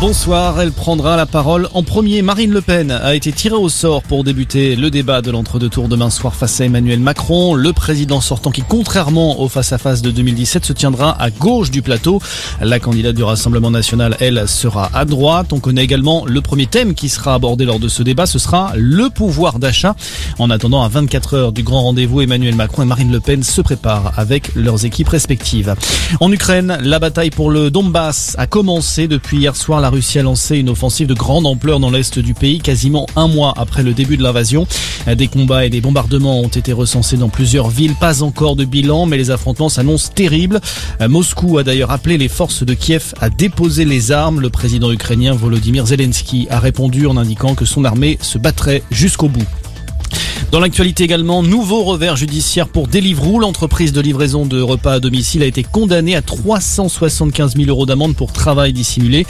Bonsoir, elle prendra la parole en premier. Marine Le Pen a été tirée au sort pour débuter le débat de l'entre-deux-tours demain soir face à Emmanuel Macron, le président sortant qui, contrairement au face-à-face de 2017, se tiendra à gauche du plateau. La candidate du Rassemblement National, elle, sera à droite. On connaît également le premier thème qui sera abordé lors de ce débat, ce sera le pouvoir d'achat. En attendant, à 24 heures du grand rendez-vous, Emmanuel Macron et Marine Le Pen se préparent avec leurs équipes respectives. En Ukraine, la bataille pour le Donbass a commencé depuis hier soir. La Russie a lancé une offensive de grande ampleur dans l'est du pays, quasiment un mois après le début de l'invasion. Des combats et des bombardements ont été recensés dans plusieurs villes. Pas encore de bilan, mais les affrontements s'annoncent terribles. Moscou a d'ailleurs appelé les forces de Kiev à déposer les armes. Le président ukrainien Volodymyr Zelensky a répondu en indiquant que son armée se battrait jusqu'au bout. Dans l'actualité également, nouveau revers judiciaire pour Deliveroo. L'entreprise de livraison de repas à domicile a été condamnée à 375 000 euros d'amende pour travail dissimulé.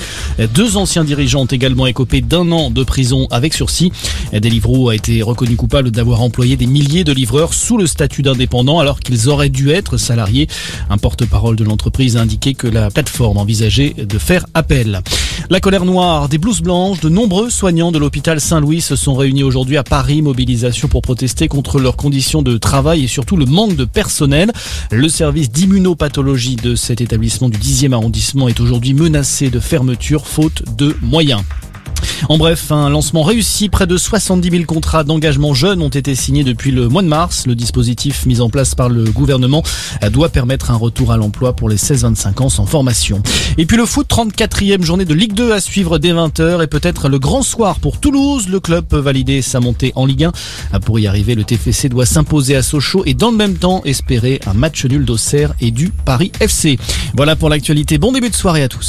Deux anciens dirigeants ont également écopé d'un an de prison avec sursis. Deliveroo a été reconnu coupable d'avoir employé des milliers de livreurs sous le statut d'indépendant alors qu'ils auraient dû être salariés. Un porte-parole de l'entreprise a indiqué que la plateforme envisageait de faire appel. La colère noire, des blouses blanches, de nombreux soignants de l'hôpital Saint-Louis se sont réunis aujourd'hui à Paris. Mobilisation pour protester contre leurs conditions de travail et surtout le manque de personnel. Le service d'immunopathologie de cet établissement du 10e arrondissement est aujourd'hui menacé de fermeture faute de moyens. En bref, un lancement réussi. Près de 70 000 contrats d'engagement jeunes ont été signés depuis le mois de mars. Le dispositif mis en place par le gouvernement doit permettre un retour à l'emploi pour les 16-25 ans sans formation. Et puis le foot, 34e journée de Ligue 2 à suivre dès 20h et peut-être le grand soir pour Toulouse. Le club peut valider sa montée en Ligue 1. Pour y arriver, le TFC doit s'imposer à Sochaux et dans le même temps espérer un match nul d'Auxerre et du Paris FC. Voilà pour l'actualité. Bon début de soirée à tous.